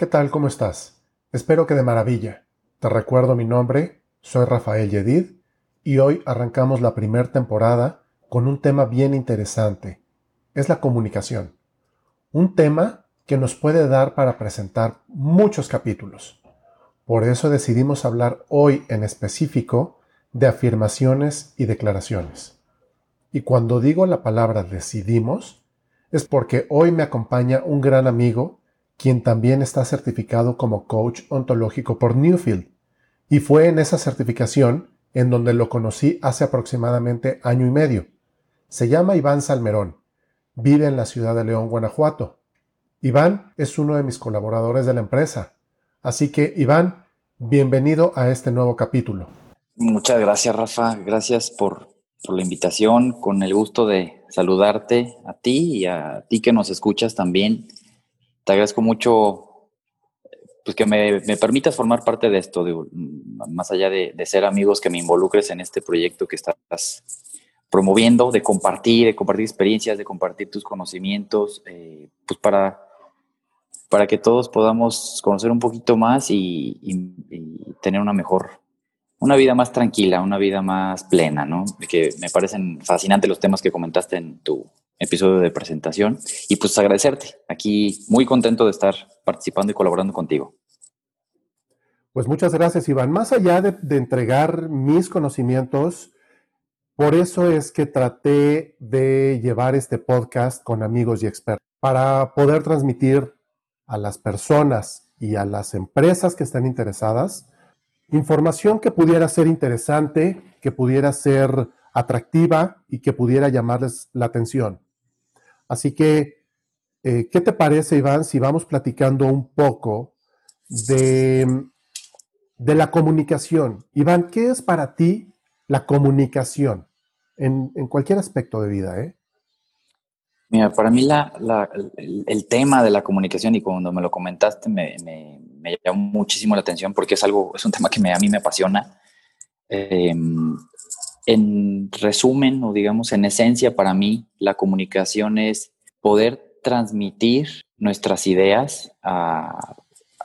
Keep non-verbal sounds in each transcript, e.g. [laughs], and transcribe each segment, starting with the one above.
¿qué tal? ¿Cómo estás? Espero que de maravilla. Te recuerdo mi nombre, soy Rafael Yedid y hoy arrancamos la primera temporada con un tema bien interesante. Es la comunicación. Un tema que nos puede dar para presentar muchos capítulos. Por eso decidimos hablar hoy en específico de afirmaciones y declaraciones. Y cuando digo la palabra decidimos, es porque hoy me acompaña un gran amigo quien también está certificado como coach ontológico por Newfield. Y fue en esa certificación en donde lo conocí hace aproximadamente año y medio. Se llama Iván Salmerón. Vive en la ciudad de León, Guanajuato. Iván es uno de mis colaboradores de la empresa. Así que, Iván, bienvenido a este nuevo capítulo. Muchas gracias, Rafa. Gracias por, por la invitación. Con el gusto de saludarte a ti y a ti que nos escuchas también te agradezco mucho pues que me, permitas formar parte de esto, más allá de, ser amigos, que me involucres en este proyecto que estás promoviendo, de compartir, de compartir experiencias, de compartir tus conocimientos, eh, pues para, para que todos podamos conocer un poquito más y, y, tener una mejor, una vida más tranquila, una vida más plena, ¿no? Que me parecen fascinantes los temas que comentaste en tu, episodio de presentación y pues agradecerte. Aquí muy contento de estar participando y colaborando contigo. Pues muchas gracias, Iván. Más allá de, entregar mis conocimientos, por eso es que traté de llevar este podcast con amigos y expertos para poder transmitir a las personas y a las empresas que están interesadas información que pudiera ser interesante, que pudiera ser atractiva y que pudiera llamarles la atención. Así que, eh, ¿qué te parece, Iván, si vamos platicando un poco de, de la comunicación? Iván, ¿qué es para ti la comunicación en, cualquier aspecto de vida? ¿eh? Mira, para mí la, el, tema de la comunicación y cuando me lo comentaste me, llamó muchísimo la atención porque es algo, es un tema que a mí me apasiona. Em, en resumen o digamos en esencia para mí, la comunicación es poder transmitir nuestras ideas a,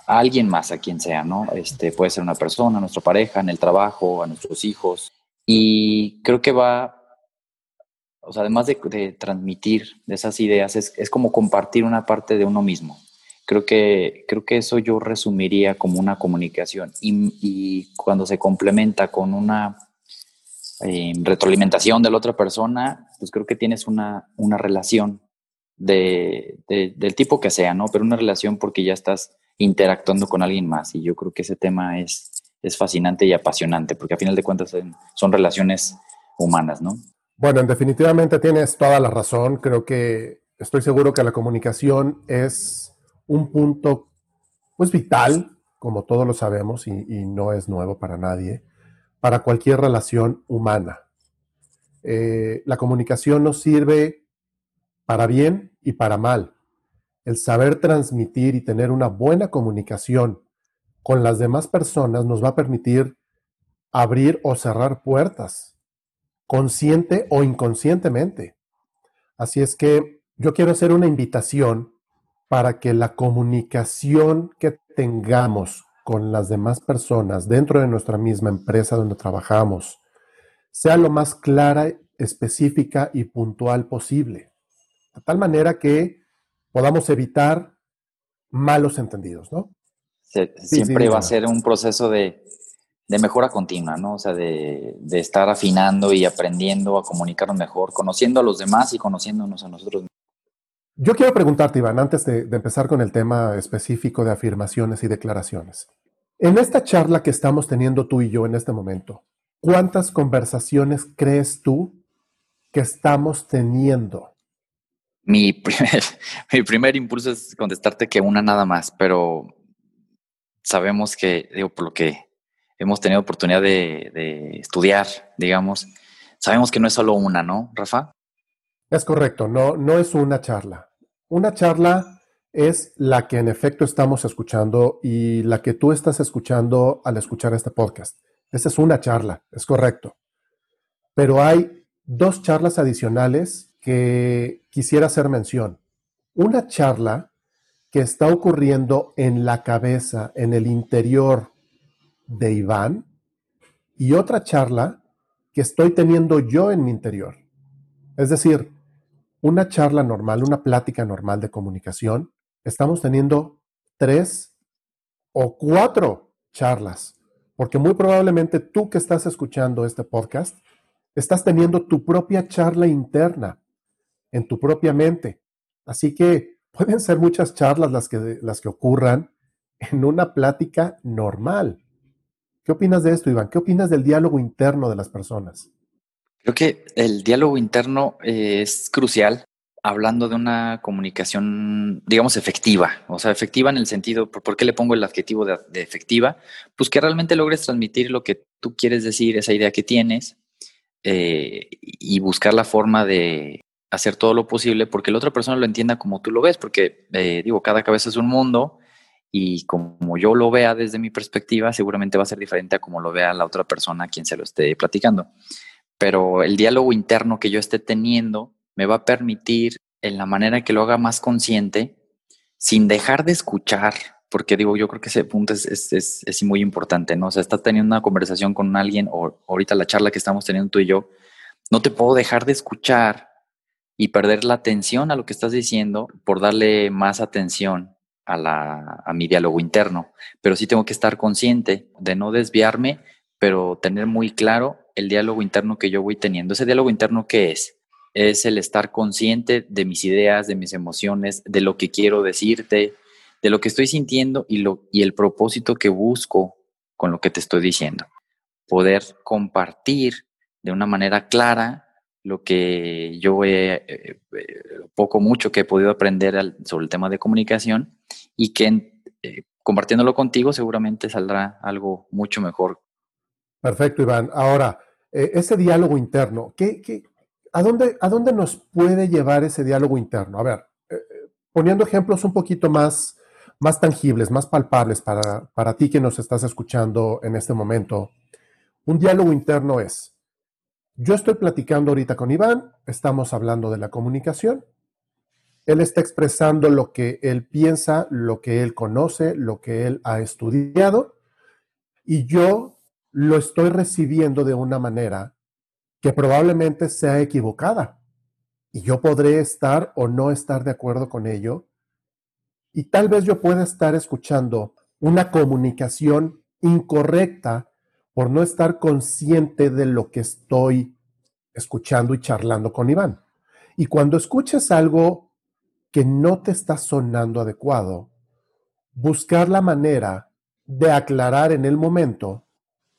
alguien más, a quien sea, ¿no? Este, puede ser una persona, nuestra pareja, en el trabajo, a nuestros hijos. Y creo que va, o sea, además de, transmitir esas ideas, es, es, como compartir una parte de uno mismo. Creo que, creo que eso yo resumiría como una comunicación. Y cuando se complementa con una retroalimentación de la otra persona, pues creo que tienes una, una relación de, del tipo que sea, ¿no? Pero una relación porque ya estás interactuando con alguien más y yo creo que ese tema es, es fascinante y apasionante porque a final de cuentas son relaciones humanas, ¿no? Bueno, definitivamente tienes toda la razón. Creo que estoy seguro que la comunicación es un punto, pues vital, como todos lo sabemos, y no es nuevo para nadie para cualquier relación humana. Eh, la comunicación nos sirve para bien y para mal. El saber transmitir y tener una buena comunicación con las demás personas nos va a permitir abrir o cerrar puertas, consciente o inconscientemente. Así es que yo quiero hacer una invitación para que la comunicación que tengamos con las demás personas dentro de nuestra misma empresa donde trabajamos sea lo más clara, específica y puntual posible, de tal manera que podamos evitar malos entendidos, ¿no? siempre va a ser un proceso de, mejora continua, ¿no? O sea, de, estar afinando y aprendiendo a comunicarnos mejor, conociendo a los demás y conociéndonos a nosotros mismos. Yo quiero preguntarte, Iván, antes de, empezar con el tema específico de afirmaciones y declaraciones. En esta charla que estamos teniendo tú y yo en este momento, ¿cuántas conversaciones crees tú que estamos teniendo? Mi primer, [laughs] impulso es contestarte que una nada más, pero sabemos que, digo, por lo que hemos tenido oportunidad de estudiar, digamos, sabemos que no es solo una, ¿no, Rafa? Es correcto, no, no es una charla. Una charla es la que en efecto estamos escuchando y la que tú estás escuchando al escuchar este podcast. Esa es una charla, es correcto. Pero hay dos charlas adicionales que quisiera hacer mención. Una charla que está ocurriendo en la cabeza, en el interior de Iván, y otra charla que estoy teniendo yo en mi interior. Es decir, una charla normal, una plática normal de comunicación, estamos teniendo tres o cuatro charlas, porque muy probablemente tú que estás escuchando este podcast, estás teniendo tu propia charla interna en tu propia mente. Así que pueden ser muchas charlas las que, las que ocurran en una plática normal. ¿Qué opinas de esto, Iván? ¿Qué opinas del diálogo interno de las personas? Creo que el diálogo interno eh, es crucial hablando de una comunicación, digamos, efectiva. O sea, efectiva en el sentido, ¿por qué le pongo el adjetivo de, efectiva? Pues que realmente logres transmitir lo que tú quieres decir, esa idea que tienes, eh, y buscar la forma de hacer todo lo posible porque la otra persona lo entienda como tú lo ves, porque eh, digo, cada cabeza es un mundo y como yo lo vea desde mi perspectiva, seguramente va a ser diferente a como lo vea la otra persona a quien se lo esté platicando. Pero el diálogo interno que yo esté teniendo me va a permitir, en la manera que lo haga más consciente, sin dejar de escuchar, porque digo, yo creo que ese punto es, es, es, muy importante, ¿no? O sea, estás teniendo una conversación con alguien, o ahorita la charla que estamos teniendo tú y yo, no te puedo dejar de escuchar y perder la atención a lo que estás diciendo por darle más atención a, la, a mi diálogo interno. Pero sí tengo que estar consciente de no desviarme, pero tener muy claro el diálogo interno que yo voy teniendo. Ese diálogo interno, ¿qué es? Es el estar consciente de mis ideas, de mis emociones, de lo que quiero decirte, de lo que estoy sintiendo y, lo, y el propósito que busco con lo que te estoy diciendo. Poder compartir de una manera clara lo que yo he, eh, eh, poco mucho que he podido aprender sobre el tema de comunicación y que eh, compartiéndolo contigo seguramente saldrá algo mucho mejor. Perfecto, Iván. Ahora, ese diálogo interno, ¿qué, qué, a, dónde, ¿a dónde nos puede llevar ese diálogo interno? A ver, poniendo ejemplos un poquito más, más tangibles, más palpables para, para ti que nos estás escuchando en este momento. Un diálogo interno es, yo estoy platicando ahorita con Iván, estamos hablando de la comunicación. Él está expresando lo que él piensa, lo que él conoce, lo que él ha estudiado, y yo lo estoy recibiendo de una manera que probablemente sea equivocada. Y yo podré estar o no estar de acuerdo con ello. Y tal vez yo pueda estar escuchando una comunicación incorrecta por no estar consciente de lo que estoy escuchando y charlando con Iván. Y cuando escuches algo que no te está sonando adecuado, buscar la manera de aclarar en el momento,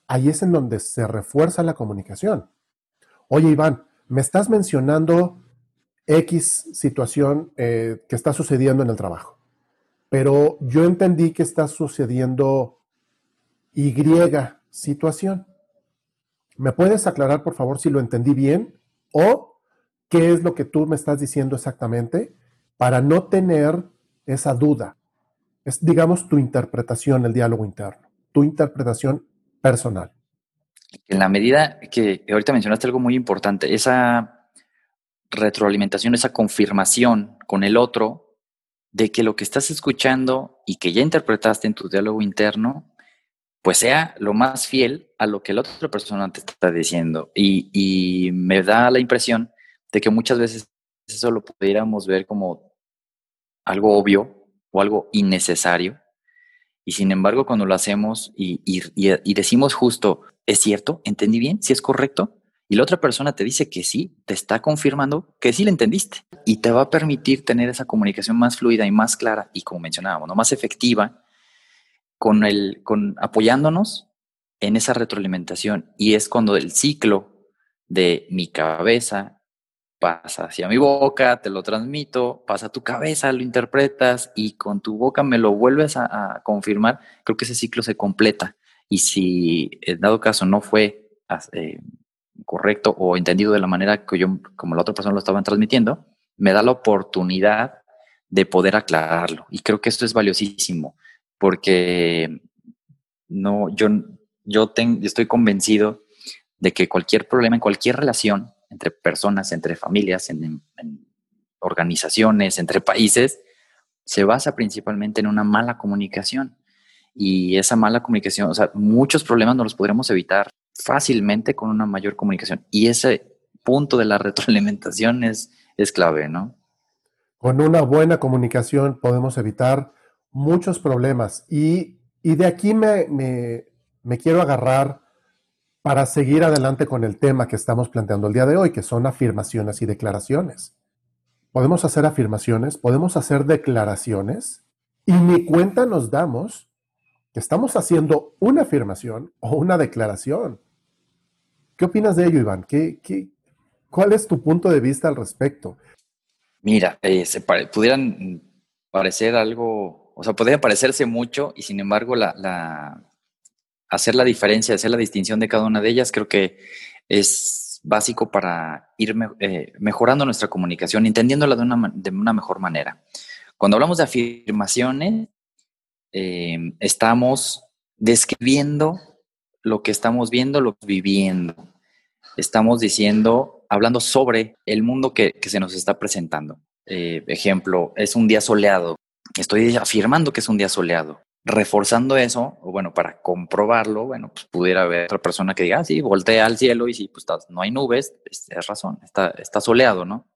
ahí es en donde se refuerza la comunicación. Oye, Iván, me estás mencionando X situación eh, que está sucediendo en el trabajo, pero yo entendí que está sucediendo Y situación. ¿Me puedes aclarar, por favor, si lo entendí bien? ¿O qué es lo que tú me estás diciendo exactamente para no tener esa duda? Es, digamos, tu interpretación, el diálogo interno, tu interpretación personal. En la medida que ahorita mencionaste algo muy importante, esa retroalimentación, esa confirmación con el otro de que lo que estás escuchando y que ya interpretaste en tu diálogo interno pues sea lo más fiel a lo que la otra persona te está diciendo. Y, me da la impresión de que muchas veces eso lo pudiéramos ver como algo obvio o algo innecesario. Y sin embargo, cuando lo hacemos y, decimos justo, ¿es cierto? ¿Entendí bien? ¿Si es correcto? Y la otra persona te dice que sí, te está confirmando que sí le entendiste. Y te va a permitir tener esa comunicación más fluida y más clara y, como mencionábamos, ¿no? más efectiva con el, con apoyándonos en esa retroalimentación. Y es cuando el ciclo de mi cabeza pasa hacia mi boca, te lo transmito, pasa a tu cabeza, lo interpretas y con tu boca me lo vuelves a, confirmar, creo que ese ciclo se completa. Y si en dado caso no fue eh, correcto o entendido de la manera que yo, como la otra persona lo estaba transmitiendo, me da la oportunidad de poder aclararlo. Y creo que esto es valiosísimo porque no, yo, yo estoy convencido de que cualquier problema en cualquier relación entre personas, entre familias, en, organizaciones, entre países, se basa principalmente en una mala comunicación. Y esa mala comunicación, o sea, muchos problemas no los podremos evitar fácilmente con una mayor comunicación. Y ese punto de la [laughs] retroalimentación es, es clave, ¿no? Con una buena comunicación podemos evitar muchos problemas. Y, de aquí me, me quiero agarrar para seguir adelante con el tema que estamos planteando el día de hoy, que son afirmaciones y declaraciones. Podemos hacer afirmaciones, podemos hacer declaraciones y ni cuenta nos damos que estamos haciendo una afirmación o una declaración. ¿Qué opinas de ello, Iván? ¿Qué, qué, cuál es tu punto de vista al respecto? Mira, eh, pudieran parecer algo, o sea, podrían parecerse mucho y sin embargo la, hacer la diferencia, hacer la distinción de cada una de ellas, creo que es básico para ir eh, mejorando nuestra comunicación, entendiéndola de una, de una, mejor manera. Cuando hablamos de afirmaciones, eh, estamos describiendo lo que estamos viendo, lo que viviendo. Estamos diciendo hablando sobre el mundo que, se nos está presentando. Eh, ejemplo, es un día soleado. Estoy afirmando que es un día soleado. Reforzando eso, o bueno, para comprobarlo, bueno, pues pudiera haber otra persona que diga, ah, sí, voltea al cielo y si pues no hay nubes, es razón, está, está soleado, ¿no?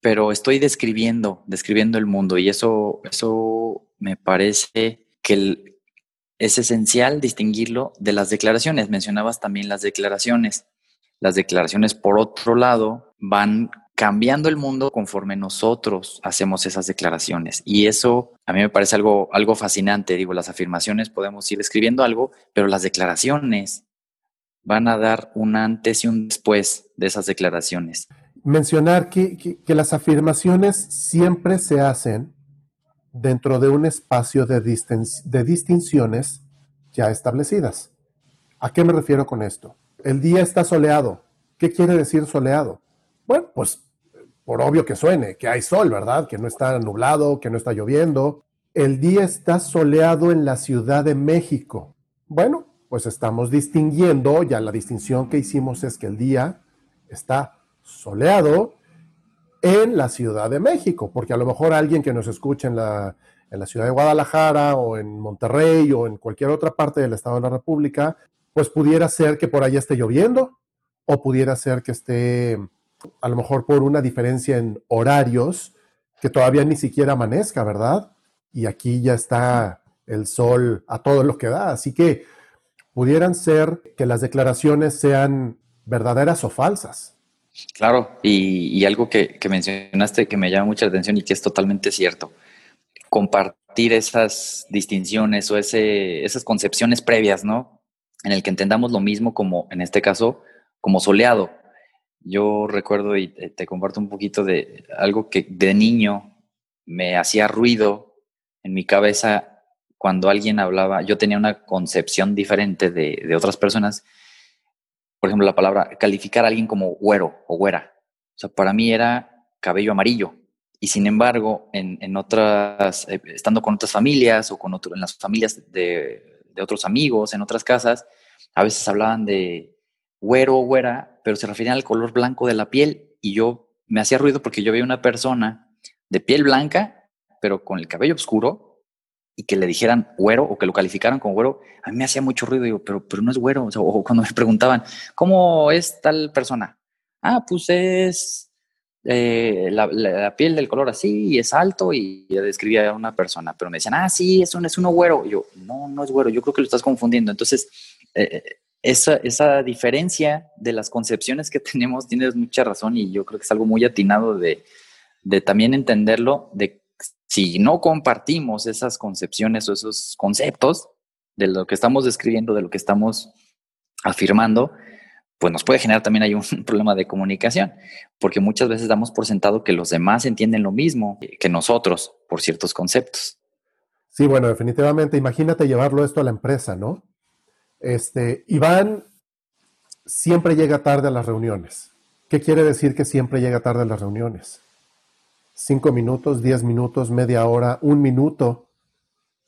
Pero estoy describiendo, describiendo el mundo y eso, eso me parece que es esencial distinguirlo de las declaraciones. Mencionabas también las declaraciones. Las declaraciones, por otro lado, van cambiando el mundo conforme nosotros hacemos esas declaraciones. Y eso a mí me parece algo, algo fascinante. Digo, las afirmaciones podemos ir escribiendo algo, pero las declaraciones van a dar un antes y un después de esas declaraciones. Mencionar que, que, las afirmaciones siempre se hacen dentro de un espacio de, de distinciones ya establecidas. ¿A qué me refiero con esto? El día está soleado. ¿Qué quiere decir soleado? Bueno, pues por obvio que suene, que hay sol, ¿verdad? Que no está nublado, que no está lloviendo. El día está soleado en la Ciudad de México. Bueno, pues estamos distinguiendo, ya la distinción que hicimos es que el día está soleado en la Ciudad de México, porque a lo mejor alguien que nos escucha en la, en la ciudad de Guadalajara o en Monterrey o en cualquier otra parte del Estado de la República pues pudiera ser que por allá esté lloviendo o pudiera ser que esté a lo mejor por una diferencia en horarios que todavía ni siquiera amanezca, ¿verdad? Y aquí ya está el sol a todo lo que da. Así que pudieran ser que las declaraciones sean verdaderas o falsas. Claro, y, algo que, mencionaste que me llama mucha atención y que es totalmente cierto. Compartir esas distinciones o ese, esas concepciones previas, ¿no? en el que entendamos lo mismo como, en este caso, como soleado. Yo recuerdo y te, comparto un poquito de algo que de niño me hacía ruido en mi cabeza cuando alguien hablaba, yo tenía una concepción diferente de, otras personas. Por ejemplo, la palabra calificar a alguien como güero o güera. O sea, para mí era cabello amarillo. Y sin embargo, en, otras, eh, estando con otras familias o con en las familias de, de otros amigos en otras casas, a veces hablaban de güero o güera, pero se referían al color blanco de la piel y yo me hacía ruido porque yo veía una persona de piel blanca, pero con el cabello oscuro y que le dijeran güero o que lo calificaran como güero, a mí me hacía mucho ruido, digo, pero, pero no es güero. O, cuando me preguntaban, ¿cómo es tal persona? Ah, pues es eh, la, piel del color así y es alto y describía a una persona, pero me decían, ah, sí, eso es uno güero. Y yo, no, no es güero, yo creo que lo estás confundiendo. Entonces, eh, eh, esa, esa, diferencia de las concepciones que [laughs] tenemos, tienes mucha razón y yo creo que es algo muy atinado de, de también entenderlo, de si no compartimos esas concepciones o esos conceptos de lo que estamos describiendo, de lo que estamos afirmando, pues nos puede generar también un [laughs] problema de comunicación, porque muchas veces damos por sentado que los demás entienden lo mismo que nosotros por ciertos conceptos. Sí, bueno, definitivamente, imagínate llevarlo esto a la empresa, ¿no? Este, Iván siempre llega tarde a las reuniones. ¿Qué quiere decir que siempre llega tarde a las reuniones? Cinco minutos, diez minutos, media hora, un minuto.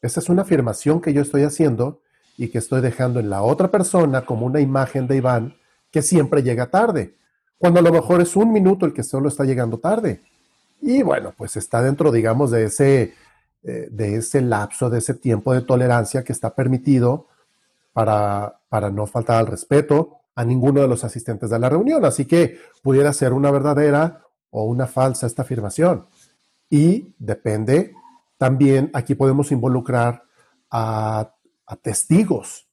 Esa es una afirmación que yo estoy haciendo y que estoy dejando en la otra persona como una imagen de Iván que siempre llega tarde, cuando a lo mejor es un minuto el que solo está llegando tarde. Y bueno, pues está dentro, digamos, de ese, eh, de ese lapso, de ese tiempo de tolerancia que está permitido para, para no faltar al respeto a ninguno de los asistentes de la reunión. Así que pudiera ser una verdadera o una falsa esta afirmación. Y depende, también aquí podemos involucrar a, testigos,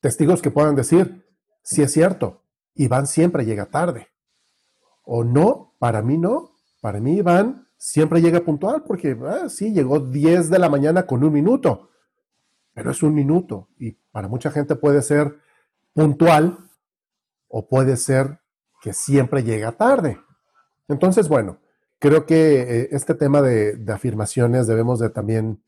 testigos que puedan decir, si es cierto, Iván siempre llega tarde. O no, para mí no, para mí Iván siempre llega puntual porque ah, sí, llegó 10 de la mañana con un minuto, pero es un minuto y para mucha gente puede ser puntual o puede ser que siempre llega tarde. Entonces, bueno, creo que eh, este tema de, afirmaciones debemos de también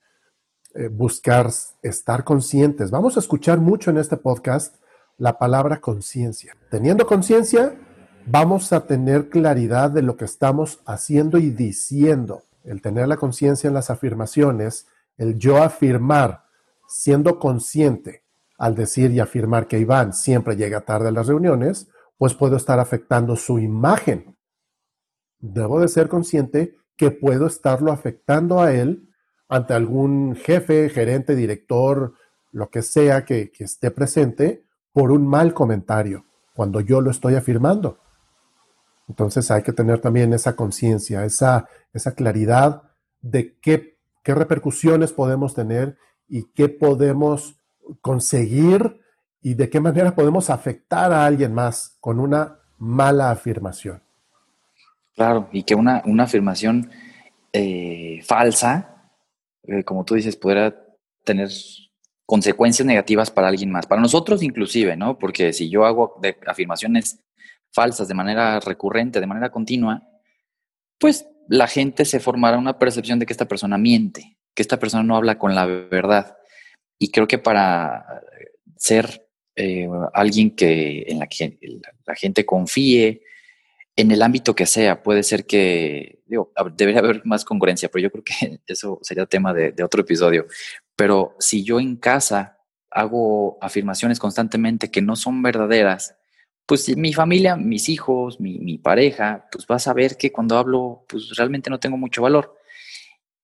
eh, buscar estar conscientes. Vamos a escuchar mucho en este podcast la palabra conciencia. Teniendo conciencia, vamos a tener claridad de lo que estamos haciendo y diciendo. El tener la conciencia en las afirmaciones, el yo afirmar, siendo consciente al decir y afirmar que Iván siempre llega tarde a las reuniones, pues puedo estar afectando su imagen. Debo de ser consciente que puedo estarlo afectando a él ante algún jefe, gerente, director, lo que sea que, esté presente, por un mal comentario, cuando yo lo estoy afirmando. Entonces hay que tener también esa conciencia, esa, esa claridad de qué, qué repercusiones podemos tener y qué podemos conseguir y de qué manera podemos afectar a alguien más con una mala afirmación. Claro, y que una, una afirmación eh, falsa, eh, como tú dices, pudiera tener consecuencias negativas para alguien más, para nosotros inclusive, ¿no? Porque si yo hago afirmaciones falsas de manera recurrente, de manera continua, pues la gente se formará una percepción de que esta persona miente, que esta persona no habla con la verdad. Y creo que para ser eh, alguien que en la que la gente confíe, en el ámbito que sea, puede ser que, digo, debería haber más congruencia, pero yo creo que [laughs] eso sería tema de, otro episodio. Pero si yo en casa hago afirmaciones constantemente que no son verdaderas, pues mi familia, mis hijos, mi, pareja, pues va a saber que cuando hablo, pues realmente no tengo mucho valor.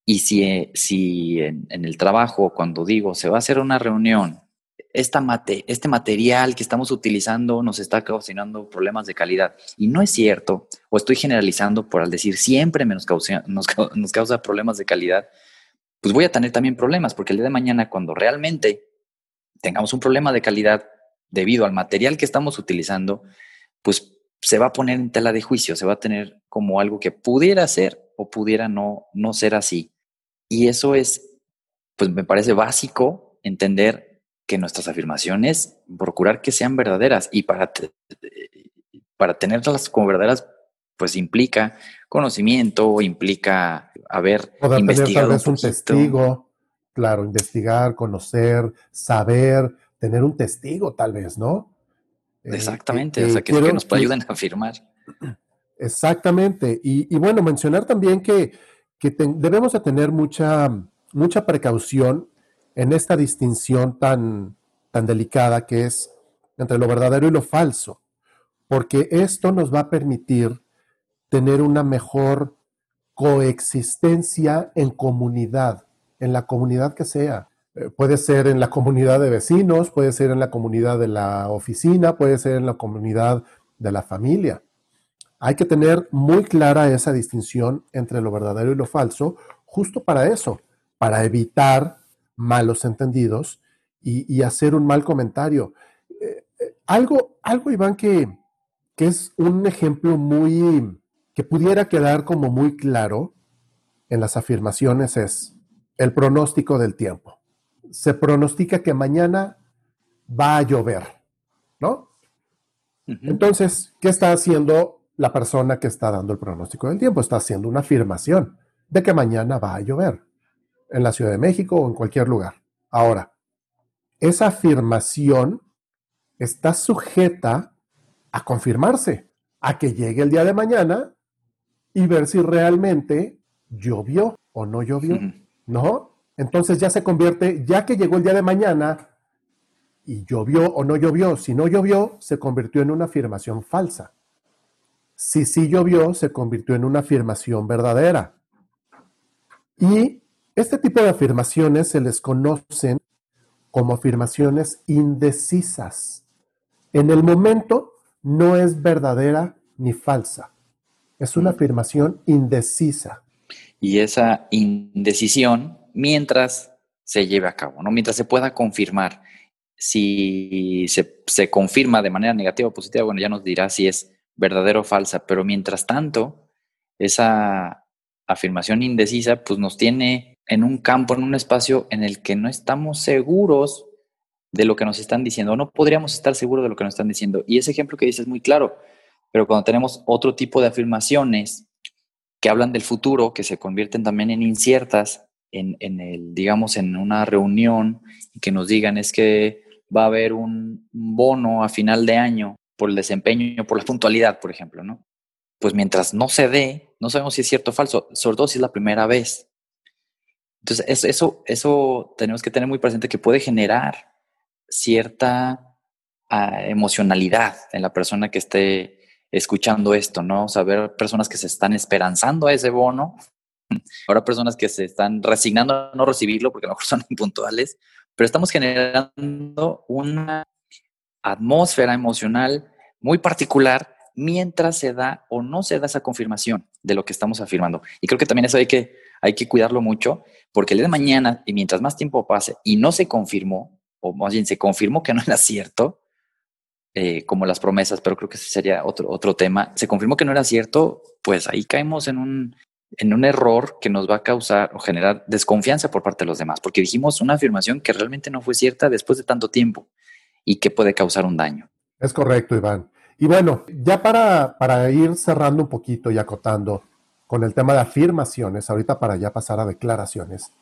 Y si, si en, el trabajo, cuando digo, se va a hacer una reunión, este material que estamos utilizando nos está causando problemas de calidad. Y no es cierto, o estoy generalizando por al decir siempre nos causa, nos, [laughs] nos causa problemas de calidad, pues voy a tener también problemas, porque el día de mañana, cuando realmente tengamos un problema de calidad, debido al material que estamos utilizando, pues se va a poner en tela de juicio, se va a tener como algo que pudiera ser o pudiera no, no ser así. Y eso es, pues me parece básico entender que nuestras afirmaciones, procurar que sean verdaderas y para, para tenerlas como verdaderas, pues implica conocimiento, implica haber investigado tener un testigo, claro, investigar, conocer, saber, tener un testigo tal vez, ¿no? Eh, Exactamente, o sea, que, nos puede ayudar a afirmar. Exactamente, y, bueno, mencionar también que, debemos de tener mucha, mucha precaución en esta distinción tan, tan delicada que es entre lo verdadero y lo falso, porque esto nos va a permitir tener una mejor coexistencia en comunidad, en la comunidad que sea. Eh, puede ser en la comunidad de vecinos, puede ser en la comunidad de la oficina, puede ser en la comunidad de la familia. Hay que tener muy clara esa distinción entre lo verdadero y lo falso, justo para eso, para evitar malos entendidos y, hacer un mal comentario. Eh, eh, algo, algo, Iván, que, que es un ejemplo muy, que pudiera quedar como muy claro en las afirmaciones es el pronóstico del tiempo se pronostica que mañana va a llover, ¿no? Entonces, ¿qué está haciendo la persona que está dando el pronóstico del tiempo? Está haciendo una afirmación de que mañana va a llover en la Ciudad de México o en cualquier lugar. Ahora, esa afirmación está sujeta a confirmarse, a que llegue el día de mañana y ver si realmente llovió o no llovió, ¿no? Entonces ya se convierte, ya que llegó el día de mañana y llovió o no llovió, si no llovió, se convirtió en una afirmación falsa. Si sí llovió, se convirtió en una afirmación verdadera. Y este tipo de afirmaciones se les conocen como afirmaciones indecisas. En el momento no es verdadera ni falsa. Es una afirmación indecisa. Y esa indecisión, mientras se lleve a cabo, ¿no? Mientras se pueda confirmar. Si se, se confirma de manera negativa o positiva, bueno, ya nos dirá si es verdadero o falsa, pero mientras tanto, esa afirmación indecisa, pues nos tiene en un campo, en un espacio en el que no estamos seguros de lo que nos están diciendo, no podríamos estar seguros de lo que nos están diciendo. Y ese ejemplo que dices es muy claro, pero cuando tenemos otro tipo de afirmaciones que hablan del futuro, que se convierten también en inciertas, en, en el, digamos, en una reunión que nos digan es que va a haber un bono a final de año por el desempeño, por la puntualidad, por ejemplo, ¿no? Pues mientras no se dé, no sabemos si es cierto o falso, sobre todo si es la primera vez. Entonces, eso, eso, tenemos que tener muy presente que puede generar cierta ah, emocionalidad en la persona que esté escuchando esto, ¿no? Saber personas que se están esperanzando a ese bono, [laughs] ahora personas que se están resignando a no recibirlo porque a lo mejor son [laughs] impuntuales, pero estamos generando una atmósfera emocional muy particular mientras se da o no se da esa confirmación de lo que estamos afirmando. Y creo que también eso hay que, hay que cuidarlo mucho, porque el día de mañana, y mientras más tiempo pase y no se confirmó, o más bien se confirmó que no era cierto, eh, como las promesas, pero creo que ese sería otro, otro tema, se confirmó que no era cierto, pues ahí caemos en un, en un error que nos va a causar o generar desconfianza por parte de los demás, porque dijimos una afirmación que realmente no fue cierta después de tanto tiempo y que puede causar un daño. Es correcto, Iván. Y bueno, ya para, para ir cerrando un poquito y acotando con el tema de afirmaciones, ahorita para ya pasar a declaraciones,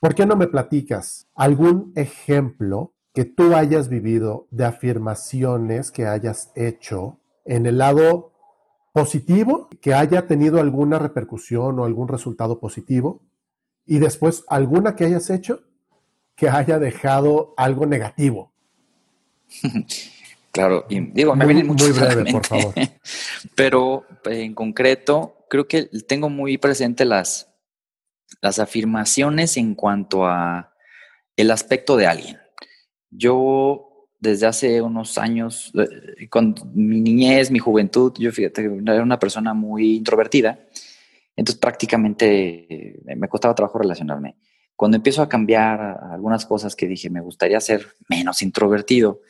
¿por qué no me platicas algún ejemplo que tú hayas vivido de afirmaciones que hayas hecho en el lado positivo, que haya tenido alguna repercusión o algún resultado positivo, y después alguna que hayas hecho que haya dejado algo negativo. [laughs] Claro, y digo, me viene muy breve, por favor. [laughs] Pero en concreto, creo que tengo muy presente las, las afirmaciones en cuanto a el aspecto de alguien. Yo desde hace unos años, eh, con mi niñez, mi juventud, yo fíjate, era una persona muy introvertida, entonces prácticamente eh, me costaba trabajo relacionarme. Cuando empiezo a cambiar algunas cosas que dije, me gustaría ser menos introvertido,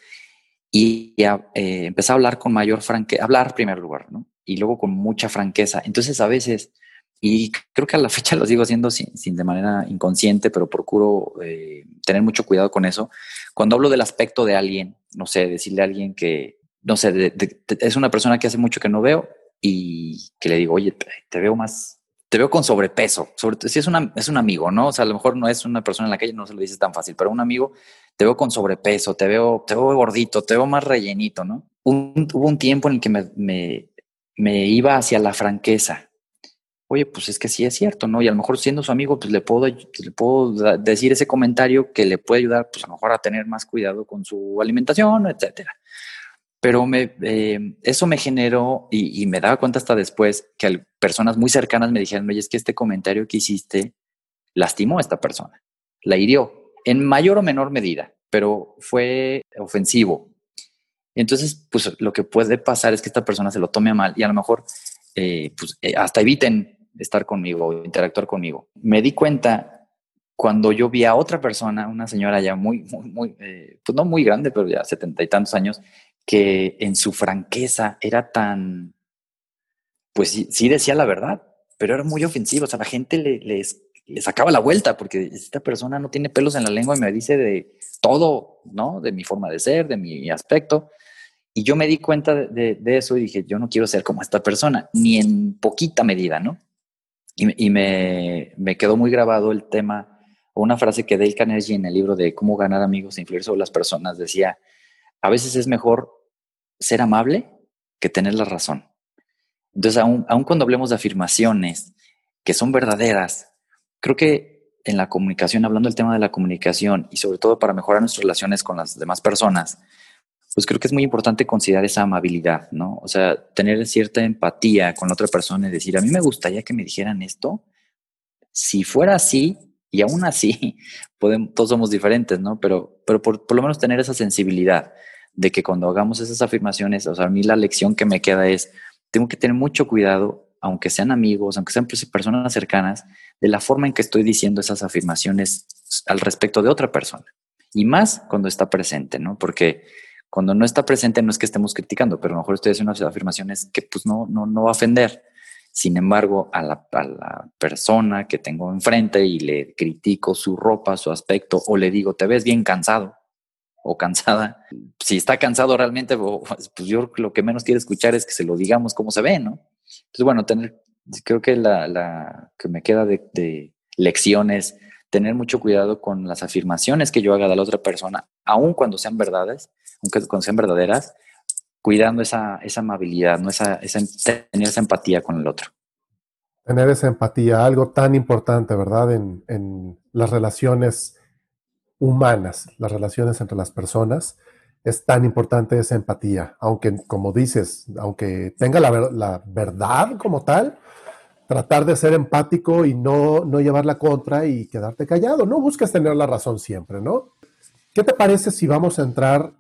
y eh, empecé a hablar con mayor franqueza, hablar en primer lugar, ¿no? Y luego con mucha franqueza. Entonces a veces, y creo que a la [laughs] fecha lo sigo haciendo sin, de manera inconsciente, pero procuro eh, tener mucho cuidado con eso. Cuando hablo del aspecto de alguien, no sé, decirle a alguien que, no sé, es una persona que hace mucho que no veo y que le digo, oye, te veo más, te veo con sobrepeso, sobre si es, una, es un amigo, ¿no? O sea, a lo mejor no es una persona en la calle, no se lo dices tan fácil, pero un amigo, te veo con sobrepeso, te veo, te veo gordito, te veo más rellenito, ¿no? hubo un tiempo en el que me, me, me, iba hacia la franqueza. Oye, pues es que sí es cierto, ¿no? Y a lo mejor siendo su amigo, pues le puedo, le puedo decir ese comentario que le puede ayudar, pues a lo mejor a tener más cuidado con su alimentación, etcétera. Pero me, eh, eso me generó, y, me daba cuenta hasta después, que personas muy cercanas me dijeron, oye, es que este comentario que hiciste lastimó a esta persona, la hirió, en mayor o menor medida, pero fue ofensivo. Entonces, pues lo que puede pasar es que esta persona se lo tome mal y a lo mejor eh, pues, eh, hasta eviten estar conmigo o interactuar conmigo. Me di cuenta cuando yo vi a otra persona, una señora ya muy, muy, muy pues no muy grande, pero ya setenta y tantos años, que en su franqueza era tan, pues sí, decía la verdad, pero era muy ofensivo. O sea, la gente le, les, sacaba la vuelta porque esta persona no tiene pelos en la lengua y me dice de todo, ¿no? De mi forma de ser, de mi aspecto. Y yo me di cuenta de, eso y dije, yo no quiero ser como esta persona, ni en poquita medida, ¿no? Y, me, me, quedó muy grabado el tema, una frase que Dale Carnegie en el libro de Cómo ganar amigos e influir sobre las personas decía, a veces es mejor ser amable que tener la razón. Entonces, aun, cuando hablemos de afirmaciones que son verdaderas, creo que en la comunicación, hablando del tema de la comunicación y sobre todo para mejorar nuestras relaciones con las demás personas, pues creo que es muy importante considerar esa amabilidad, ¿no? O sea, tener cierta empatía con la otra persona y decir, a mí me gustaría que me dijeran esto. Si fuera así, y aún así, [laughs] todos somos diferentes, ¿no? Pero, pero por, lo menos tener esa sensibilidad de que cuando hagamos esas afirmaciones, o sea, a mí la lección que me queda es, tengo que tener mucho cuidado, aunque sean amigos, aunque sean personas cercanas, de la forma en que estoy diciendo esas afirmaciones al respecto de otra persona. Y más cuando está presente, ¿no? Porque cuando no está presente no es que estemos criticando, pero a lo mejor estoy haciendo unas afirmaciones que pues no, no, no va a ofender. Sin embargo, a la, a la, persona que tengo enfrente y le critico su ropa, su aspecto, o le digo, te ves bien cansado o cansada, si está cansado realmente, pues yo lo que menos quiere escuchar es que se lo digamos cómo se ve, ¿no? Entonces, bueno, tener, creo que la, la que me queda de, de lecciones, tener mucho cuidado con las afirmaciones que yo haga de la otra persona, aun cuando sean verdades, aunque cuando sean verdaderas, cuidando esa, esa amabilidad, ¿no? esa, esa, tener esa empatía con el otro. Tener esa empatía, algo tan importante, ¿verdad? En, en las relaciones humanas, las relaciones entre las personas, es tan importante esa empatía, aunque, como dices, aunque tenga la, la verdad como tal, tratar de ser empático y no, no llevar la contra y quedarte callado. No busques tener la razón siempre, ¿no? ¿Qué te parece si vamos a entrar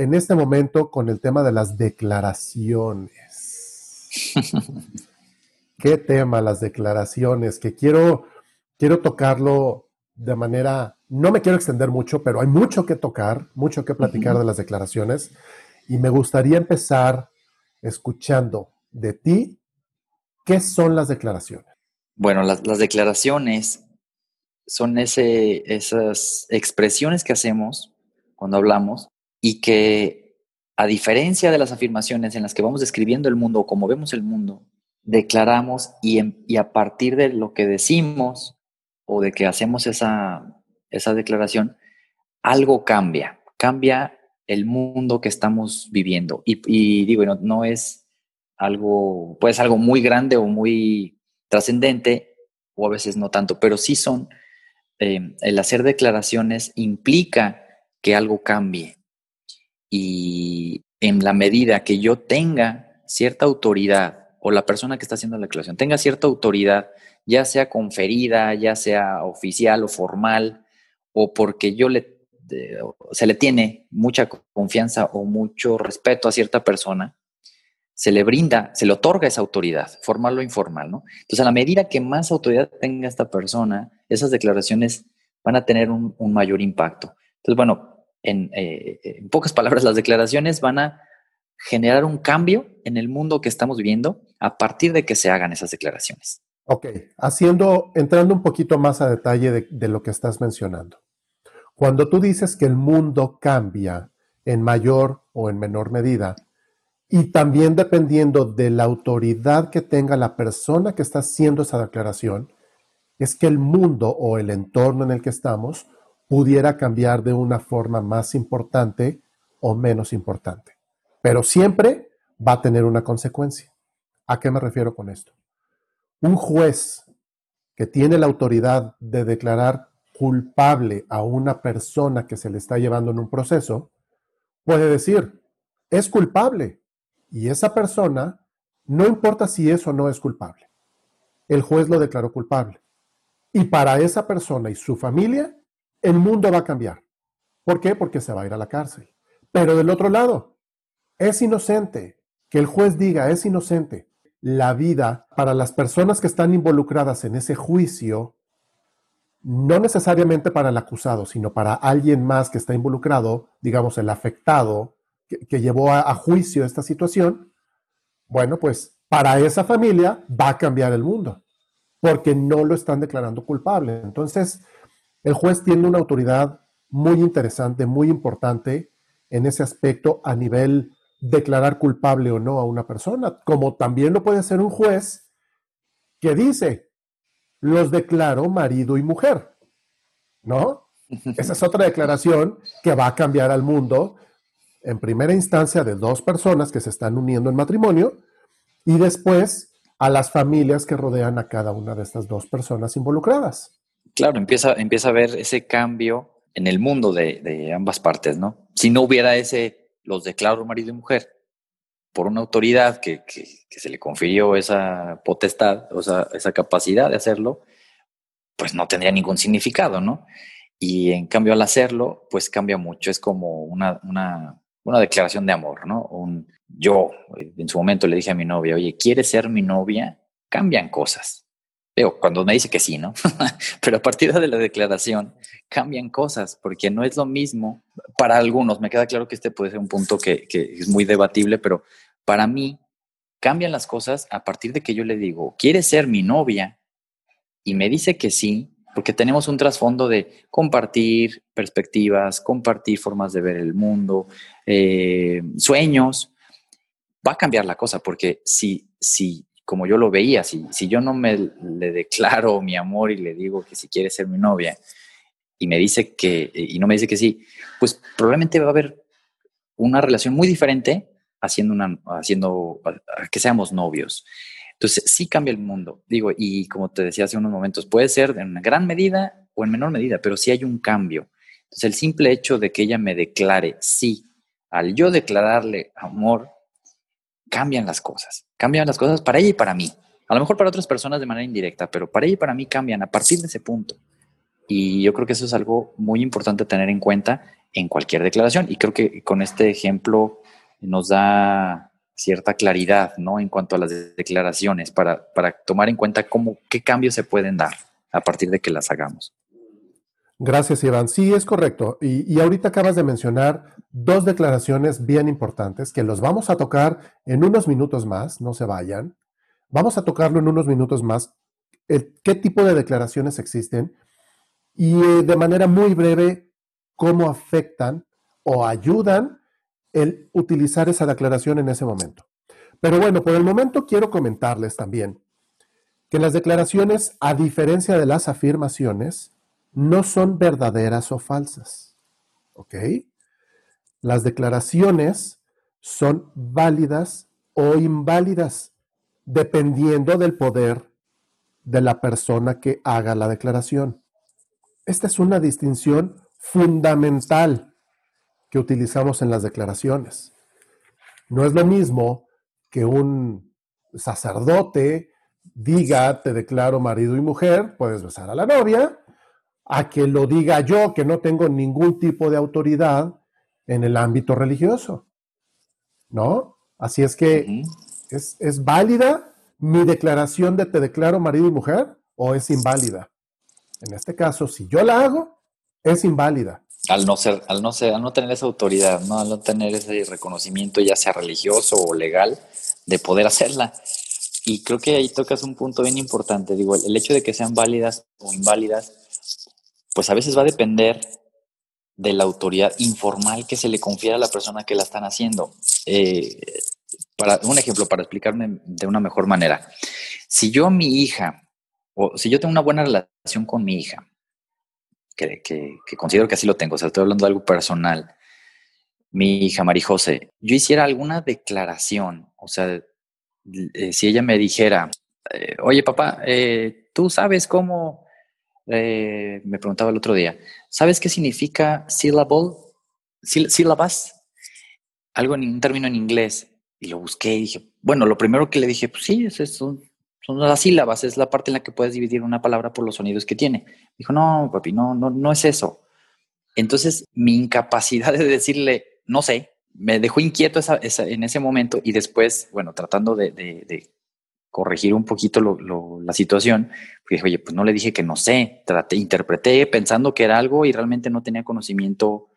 en este momento con el tema de las declaraciones. [laughs] ¿Qué tema las declaraciones? Que quiero, quiero tocarlo de manera, no me quiero extender mucho, pero hay mucho que tocar, mucho que platicar de las declaraciones. Y me gustaría empezar escuchando de ti, ¿qué son las declaraciones? Bueno, las, las declaraciones son ese, esas expresiones que hacemos cuando hablamos y que a diferencia de las afirmaciones en las que vamos describiendo el mundo o como vemos el mundo, declaramos y, y a partir de lo que decimos o de que hacemos esa, esa declaración, algo cambia, cambia el mundo que estamos viviendo. Y, digo, no, no, es algo, puede ser algo muy grande o muy trascendente, o a veces no tanto, pero sí son, eh, el hacer declaraciones implica que algo cambie, y en la medida que yo tenga cierta autoridad o la persona que está haciendo la declaración tenga cierta autoridad, ya sea conferida, ya sea oficial o formal, o porque yo le, se le tiene mucha confianza o mucho respeto a cierta persona, se le brinda, se le otorga esa autoridad, formal o informal, ¿no? Entonces, a la medida que más autoridad tenga esta persona, esas declaraciones van a tener un, mayor impacto. Entonces, bueno, eh, en, pocas palabras, las declaraciones van a generar un cambio en el mundo que estamos viviendo a partir de que se hagan esas declaraciones. Ok, haciendo, entrando un poquito más a detalle de, de lo que estás mencionando. Cuando tú dices que el mundo cambia en mayor o en menor medida, y también dependiendo de la autoridad que tenga la persona que está haciendo esa declaración, es que el mundo o el entorno en el que estamos pudiera cambiar de una forma más importante o menos importante. Pero siempre va a tener una consecuencia. ¿A qué me refiero con esto? Un juez que tiene la autoridad de declarar culpable a una persona que se le está llevando en un proceso, puede decir, es culpable. Y esa persona, no importa si eso no es culpable. El juez lo declaró culpable. Y para esa persona y su familia, el mundo va a cambiar. ¿Por qué? Porque se va a ir a la cárcel. Pero del otro lado, es inocente. Que el juez diga es inocente. La vida para las personas que están involucradas en ese juicio, no necesariamente para el acusado, sino para alguien más que está involucrado, digamos el afectado, que, llevó a, a juicio esta situación, bueno, pues para esa familia va a cambiar el mundo, porque no lo están declarando culpable. Entonces, el juez tiene una autoridad muy interesante, muy importante en ese aspecto a nivel declarar culpable o no a una persona, como también lo puede ser un juez que dice, los declaro marido y mujer, ¿no? Esa es otra declaración que va a cambiar al mundo en primera instancia de dos personas que se están uniendo en matrimonio y después a las familias que rodean a cada una de estas dos personas involucradas. Claro, empieza, empieza a ver ese cambio en el mundo de, ambas partes, ¿no? Si no hubiera ese, los declaro marido y mujer, por una autoridad que, que, se le confirió esa potestad, o sea, esa capacidad de hacerlo, pues no tendría ningún significado, ¿no? Y en cambio al hacerlo, pues cambia mucho, es como una, una, una declaración de amor, ¿no? Un, yo en su momento le dije a mi novia, oye, ¿quieres ser mi novia? Cambian cosas. Veo, cuando me dice que sí, ¿no? [laughs] Pero a partir de la declaración cambian cosas, porque no es lo mismo para algunos. Me queda claro que este puede ser un punto que, que es muy debatible, pero para mí cambian las cosas a partir de que yo le digo, ¿quieres ser mi novia? Y me dice que sí, porque tenemos un trasfondo de compartir perspectivas, compartir formas de ver el mundo, eh, sueños, va a cambiar la cosa, porque si, si como yo lo veía, si, si yo no me le declaro mi amor y le digo que si quiere ser mi novia y me dice que, y no me dice que sí, pues probablemente va a haber una relación muy diferente haciendo una, haciendo que seamos novios. Entonces, sí cambia el mundo. Digo, y como te decía hace unos momentos, puede ser en una gran medida o en menor medida, pero sí hay un cambio. Entonces, el simple hecho de que ella me declare sí, al yo declararle amor, cambian las cosas. Cambian las cosas para ella y para mí. A lo mejor para otras personas de manera indirecta, pero para ella y para mí cambian a partir de ese punto. Y yo creo que eso es algo muy importante tener en cuenta en cualquier declaración. Y creo que con este ejemplo nos da cierta claridad, ¿no? En cuanto a las declaraciones, para, para tomar en cuenta cómo, qué cambios se pueden dar a partir de que las hagamos. Gracias, Iván. Sí, es correcto. Y, y, ahorita acabas de mencionar dos declaraciones bien importantes que los vamos a tocar en unos minutos más, no se vayan. Vamos a tocarlo en unos minutos más, qué tipo de declaraciones existen y eh, de manera muy breve, cómo afectan o ayudan el utilizar esa declaración en ese momento. Pero bueno, por el momento quiero comentarles también que las declaraciones, a diferencia de las afirmaciones, no son verdaderas o falsas. ¿Ok? Las declaraciones son válidas o inválidas dependiendo del poder de la persona que haga la declaración. Esta es una distinción fundamental que utilizamos en las declaraciones. No es lo mismo que un sacerdote diga, te declaro marido y mujer, puedes besar a la novia, a que lo diga yo, que no tengo ningún tipo de autoridad en el ámbito religioso. ¿No? Así es que es, es válida mi declaración de te declaro marido y mujer o es inválida. En este caso, si yo la hago, es inválida al no ser, al no ser, al no tener esa autoridad, ¿no? Al no tener ese reconocimiento, ya sea religioso o legal, de poder hacerla. Y creo que ahí tocas un punto bien importante. Digo, el hecho de que sean válidas o inválidas, pues a veces va a depender de la autoridad informal que se le confiera a la persona que la están haciendo. Eh, para un ejemplo, para explicarme de una mejor manera. Si yo mi hija, o si yo tengo una buena relación con mi hija, que, considero que así lo tengo, o sea, estoy hablando de algo personal, mi hija María José, yo hiciera alguna declaración, o sea, eh, si ella me dijera, eh, oye papá, tú sabes cómo, me preguntaba el otro día, ¿sabes qué significa syllable? sílabas, algo en un término en inglés, y lo busqué y dije, bueno, lo primero que le dije, pues sí, es, es un, son las sílabas, es la parte en la que puedes dividir una palabra por los sonidos que tiene. Dijo, no, papi, no, no, no es eso. Entonces, mi incapacidad de decirle, no sé, me dejó inquieto en ese momento y después, bueno, tratando de, corregir un poquito la situación, dije, oye, pues no le dije que no sé, traté, interpreté pensando que era algo y realmente no tenía conocimiento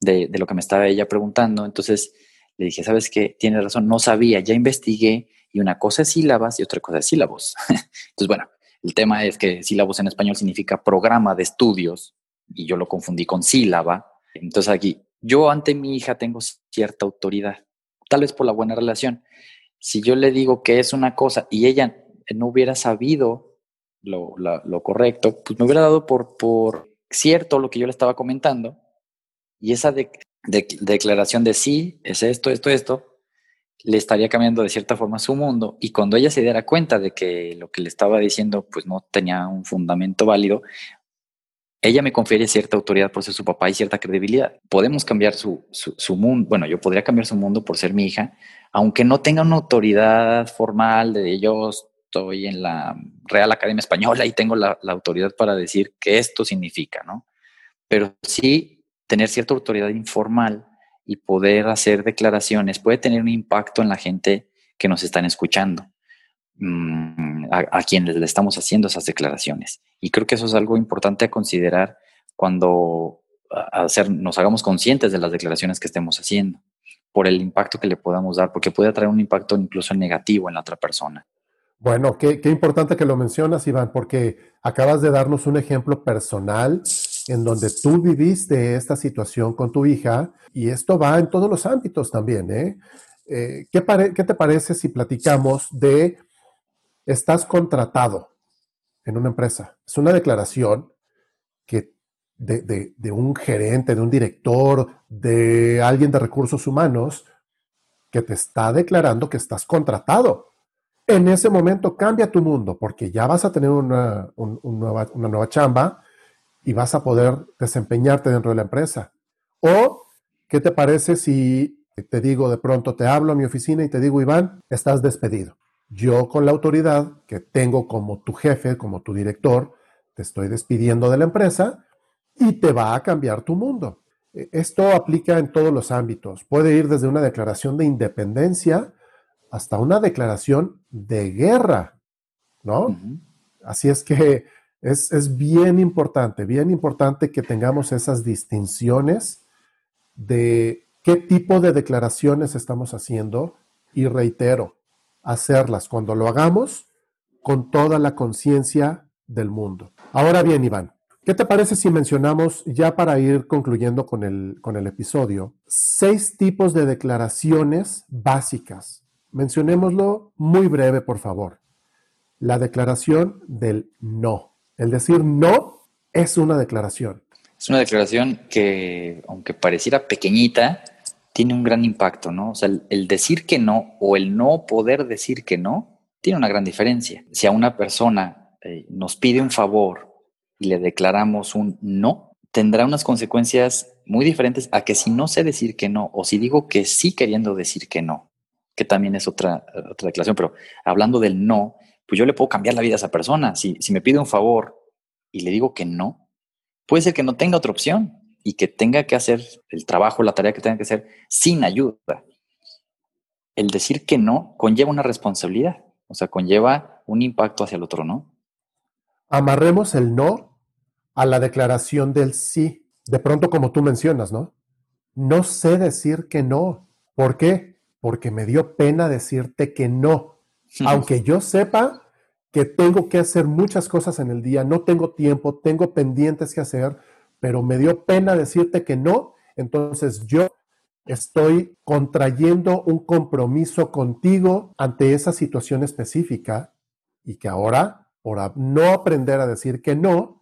de, de lo que me estaba ella preguntando. Entonces, le dije, ¿sabes qué? Tienes razón, no sabía, ya investigué y una cosa es sílabas y otra cosa es sílabos. [laughs] Entonces, bueno, el tema es que sílabos en español significa programa de estudios y yo lo confundí con sílaba. Entonces aquí, yo ante mi hija tengo cierta autoridad, tal vez por la buena relación. Si yo le digo que es una cosa y ella no hubiera sabido lo, correcto, pues me hubiera dado por, por cierto lo que yo le estaba comentando y esa declaración de sí, es esto, esto, esto, le estaría cambiando de cierta forma su mundo y cuando ella se diera cuenta de que lo que le estaba diciendo pues no tenía un fundamento válido, ella me confiere cierta autoridad por ser su papá y cierta credibilidad. Podemos cambiar su, su, mundo, bueno, yo podría cambiar su mundo por ser mi hija, aunque no tenga una autoridad formal de yo estoy en la Real Academia Española y tengo la, autoridad para decir qué esto significa, ¿no? Pero sí tener cierta autoridad informal y poder hacer declaraciones puede tener un impacto en la gente que nos están escuchando. Mm, a, quienes le estamos haciendo esas declaraciones. Y creo que eso es algo importante a considerar cuando nos hagamos conscientes de las declaraciones que estemos haciendo, por el impacto que le podamos dar, porque puede traer un impacto incluso negativo en la otra persona. Bueno, qué, importante que lo mencionas, Iván, porque acabas de darnos un ejemplo personal en donde tú viviste esta situación con tu hija y esto va en todos los ámbitos también. ¿eh? eh ¿qué, ¿Qué te parece si platicamos de estás contratado en una empresa. Es una declaración que de, un gerente, de un director, de alguien de recursos humanos, que te está declarando que estás contratado. En ese momento cambia tu mundo porque ya vas a tener una, nueva, una nueva chamba y vas a poder desempeñarte dentro de la empresa. O, ¿qué te parece si te digo de pronto, te hablo a mi oficina y te digo, Iván, estás despedido? yo con la autoridad que tengo como tu jefe, como tu director, te estoy despidiendo de la empresa y te va a cambiar tu mundo. E, esto aplica en todos los ámbitos. Puede ir desde una declaración de independencia hasta una declaración de guerra, ¿no? Así es que es, es, bien importante, bien importante que tengamos esas distinciones de qué tipo de declaraciones estamos haciendo y reitero, hacerlas cuando lo hagamos con toda la conciencia del mundo. Ahora bien, Iván, ¿qué te parece si mencionamos, ya para ir concluyendo con el, con el episodio, seis tipos de declaraciones básicas? Mencionémoslo muy breve, por favor. La declaración del no. El decir no es una declaración. Es una declaración que, aunque pareciera pequeñita, tiene un gran impacto, ¿no? O sea, el, decir que no o el no poder decir que no tiene una gran diferencia. Si a una persona eh, nos pide un favor y le declaramos un no, tendrá unas consecuencias muy diferentes a que si no sé decir que no o si digo que sí queriendo decir que no, que también es otra, otra declaración, pero hablando del no, pues yo le puedo cambiar la vida a esa persona. Si, si me pide un favor y le digo que no, puede ser que no tenga otra opción y que tenga que hacer el trabajo, la tarea que tenga que hacer sin ayuda. El decir que no conlleva una responsabilidad, o sea, conlleva un impacto hacia el otro, ¿no? Amarremos el no a la declaración del sí. De pronto, como tú mencionas, ¿no? No sé decir que no. ¿Por qué? Porque me dio pena decirte que no. Aunque yo sepa que tengo que hacer muchas cosas en el día, no tengo tiempo, tengo pendientes que hacer, pero me dio pena decirte que no, entonces yo estoy contrayendo un compromiso contigo ante esa situación específica y que ahora, por no aprender a decir que no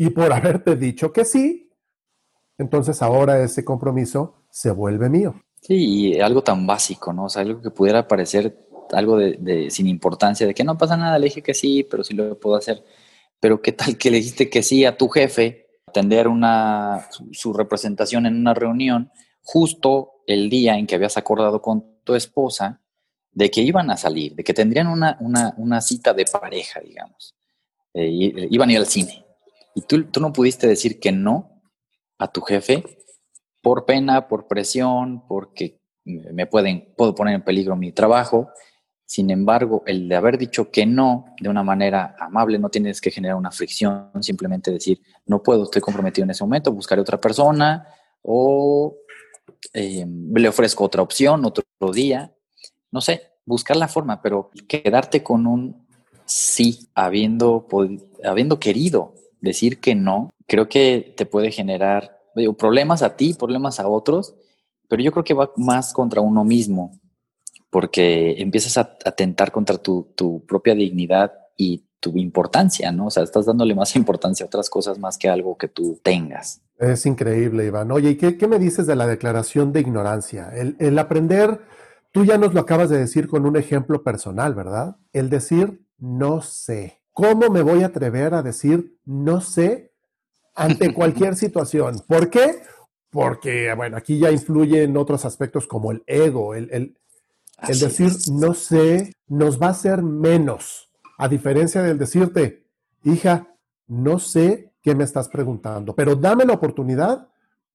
y por [laughs] haberte dicho que sí, entonces ahora ese compromiso se vuelve mío. Sí, y algo tan básico, ¿no? O sea, algo que pudiera parecer algo de, sin importancia, de que no pasa nada, le dije que sí, pero sí lo puedo hacer. Pero qué tal que le dijiste que sí a tu jefe atender una, su, representación en una reunión justo el día en que habías acordado con tu esposa de que iban a salir, de que tendrían una, una, cita de pareja, digamos. Eh, iban a ir al cine. Y tú, tú no pudiste decir que no a tu jefe por pena, por presión, porque me pueden, puedo poner en peligro mi trabajo. Sin embargo, el de haber dicho que no de una manera amable, no tienes que generar una fricción, simplemente decir, no puedo, estoy comprometido en ese momento, buscaré otra persona o eh, le ofrezco otra opción, otro día, no sé, buscar la forma, pero quedarte con un sí, habiendo, habiendo querido decir que no, creo que te puede generar problemas a ti, problemas a otros, pero yo creo que va más contra uno mismo porque empiezas a atentar contra tu, propia dignidad y tu importancia, ¿no? O sea, estás dándole más [laughs] importancia a otras cosas más que algo que tú tengas. Es increíble, Iván. Oye, ¿y qué, me dices de la declaración de ignorancia? El, el, aprender, tú ya nos lo acabas de decir con un ejemplo personal, ¿verdad? El decir no sé. ¿Cómo me voy a atrever a decir no sé ante [laughs] cualquier situación. ¿Por qué? Porque, bueno, aquí ya influyen otros aspectos como el ego, el, el, el decir no sé, nos va a hacer menos, a diferencia del decirte, hija, no sé qué me estás preguntando, pero dame la oportunidad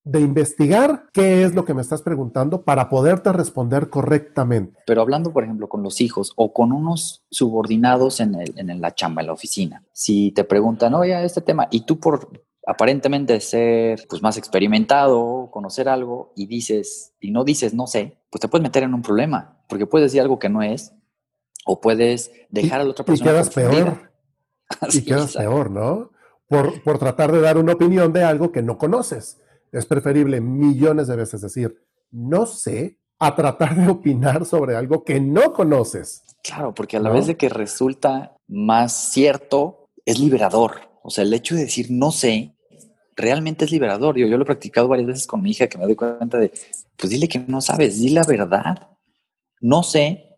de investigar qué es lo que me estás preguntando para poderte responder correctamente. Pero hablando, por ejemplo, con los hijos o con unos subordinados en, el, en la chamba, en la oficina, si te preguntan, oye, este tema, y tú por aparentemente ser pues, más experimentado, conocer algo, y dices, y no dices no sé, pues te puedes meter en un problema, porque puedes decir algo que no es, o puedes dejar a la otra persona. Y quedas peor. y [laughs] quedas peor, ¿no? Por, por tratar de dar una opinión de algo que no conoces. Es preferible millones de veces decir, no sé, a tratar de opinar sobre algo que no conoces. Claro, porque a la vez de que resulta más cierto, es liberador. O sea, el hecho de decir no sé, realmente es liberador. Yo, yo lo he practicado varias veces con mi hija que me doy cuenta de, pues dile que no sabes, di la verdad. No sé,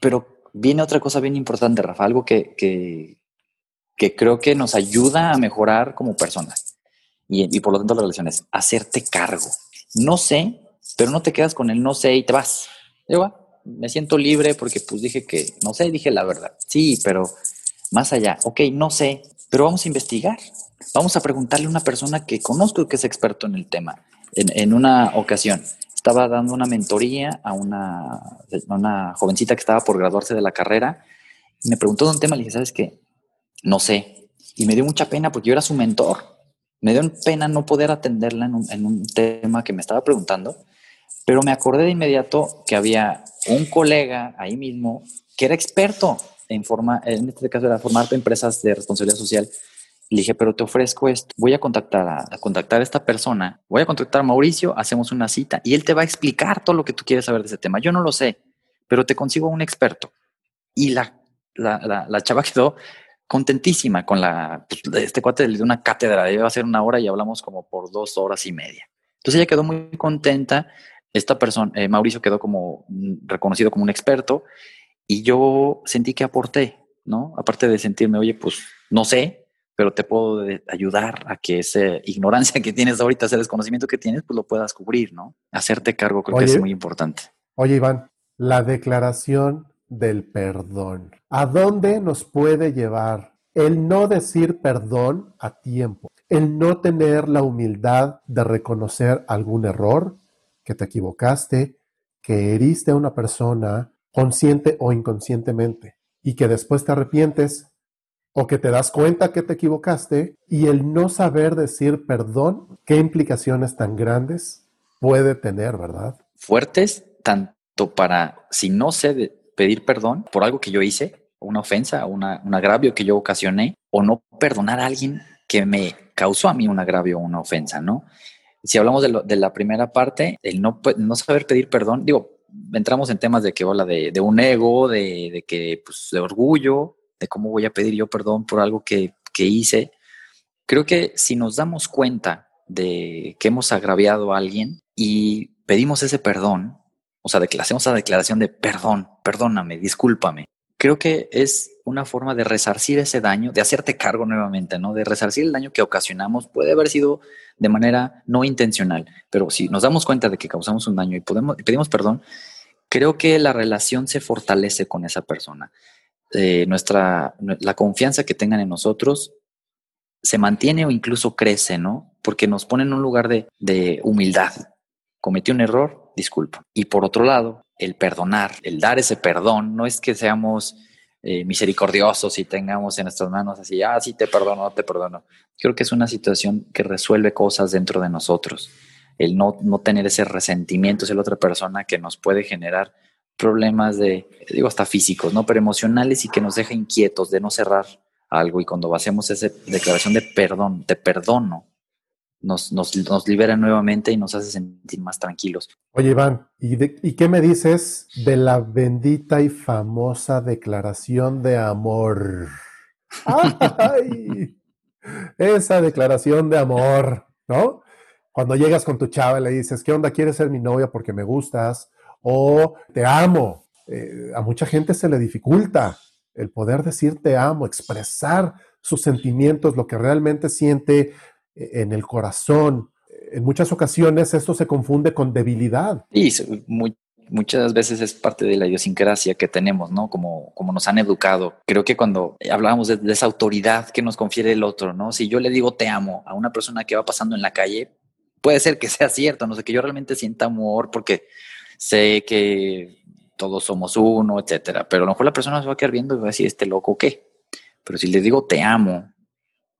pero viene otra cosa bien importante, Rafa, algo que, que, que creo que nos ayuda a mejorar como personas y, por lo tanto la relación es hacerte cargo. No sé, pero no te quedas con el no sé y te vas. Digo, ah, me siento libre porque pues dije que no sé, dije la verdad. Sí, pero más allá, ok, no sé, pero vamos a investigar. Vamos a preguntarle a una persona que conozco que es experto en el tema. En, una ocasión estaba dando una mentoría a una, a una jovencita que estaba por graduarse de la carrera y me preguntó de un tema, le dije, ¿sabes qué? No sé. Y me dio mucha pena porque yo era su mentor me dio pena no poder atenderla en un, tema que me estaba preguntando, pero me acordé de inmediato que había un colega ahí mismo que era experto en, forma, en este caso era formar empresas de responsabilidad social. Le dije, pero te ofrezco esto. Voy a contactar a, contactar a esta persona. Voy a contactar a Mauricio, hacemos una cita y él te va a explicar todo lo que tú quieres saber de ese tema. Yo no lo sé, pero te consigo un experto. Y la, la, la, la chava [laughs] quedó contentísima con la, pues, este cuate de una cátedra, iba a ser una hora y hablamos como por dos horas y media. Entonces ella quedó muy contenta, esta persona, eh, Mauricio quedó como reconocido como un experto y yo sentí que aporté, ¿no? Aparte de sentirme, oye, pues no sé, pero te puedo ayudar a que esa ignorancia que tienes ahorita, ese desconocimiento que tienes, pues lo puedas cubrir, ¿no? Hacerte cargo creo que es muy importante. Oye, Iván, la declaración del perdón. ¿A dónde nos puede llevar el no decir perdón a tiempo? El no tener la humildad de reconocer algún error, que te equivocaste, que heriste a una persona consciente o inconscientemente y que después te arrepientes o que te das cuenta que te equivocaste y el no saber decir perdón, qué implicaciones tan grandes puede tener, ¿verdad? Fuertes, tanto para si no sé pedir perdón por algo que yo hice, una ofensa, una, un agravio que yo ocasioné, o no perdonar a alguien que me causó a mí un agravio o una ofensa, ¿no? Si hablamos de, la primera parte, el no, no saber pedir perdón, digo, entramos en temas de que habla de, de un ego, de, de, que, pues, de orgullo, de cómo voy a pedir yo perdón por algo que, que hice. Creo que si nos damos cuenta de que hemos agraviado a alguien y pedimos ese perdón, o sea, hacemos la declaración de perdón, perdóname, discúlpame. Creo que es una forma de resarcir ese daño, de hacerte cargo nuevamente, ¿no? De resarcir el daño que ocasionamos. Puede haber sido de manera no intencional, pero si nos damos cuenta de que causamos un daño y, podemos, pedimos perdón, creo que la relación se fortalece con esa persona. Eh, nuestra, la confianza que tengan en nosotros se mantiene o incluso crece, ¿no? Porque nos pone en un lugar de, de humildad. Cometí un error, disculpa. Y por otro lado, el perdonar, el dar ese perdón, no es que seamos eh, misericordiosos y tengamos en nuestras manos así, ah, sí, te perdono, te perdono. Creo que es una situación que resuelve cosas dentro de nosotros. El no, no tener ese resentimiento hacia la otra persona que nos puede generar problemas de, digo, hasta físicos, ¿no? Pero emocionales y que nos deja inquietos de no cerrar algo. Y cuando hacemos esa declaración de perdón, te perdono, nos, nos, nos, libera nuevamente y nos hace sentir más tranquilos. Oye, Iván, ¿y, qué me dices de la bendita y famosa declaración de amor? [laughs] ¡Ay! Esa declaración de amor, ¿no? Cuando llegas con tu chava y le dices, ¿qué onda? ¿Quieres ser mi novia porque me gustas? O te amo. Eh, a mucha gente se le dificulta el poder decir te amo, expresar sus sentimientos, lo que realmente siente, en el corazón. En muchas ocasiones esto se confunde con debilidad. Y muchas veces es parte de la idiosincrasia que tenemos, ¿no? Como, como nos han educado. Creo que cuando hablábamos de, de, esa autoridad que nos confiere el otro, ¿no? Si yo le digo te amo a una persona que va pasando en la calle, puede ser que sea cierto, no sé, que yo realmente sienta amor porque sé que todos somos uno, etcétera. Pero a lo mejor la persona se va a quedar viendo y va a decir, ¿este loco qué? Pero si le digo te amo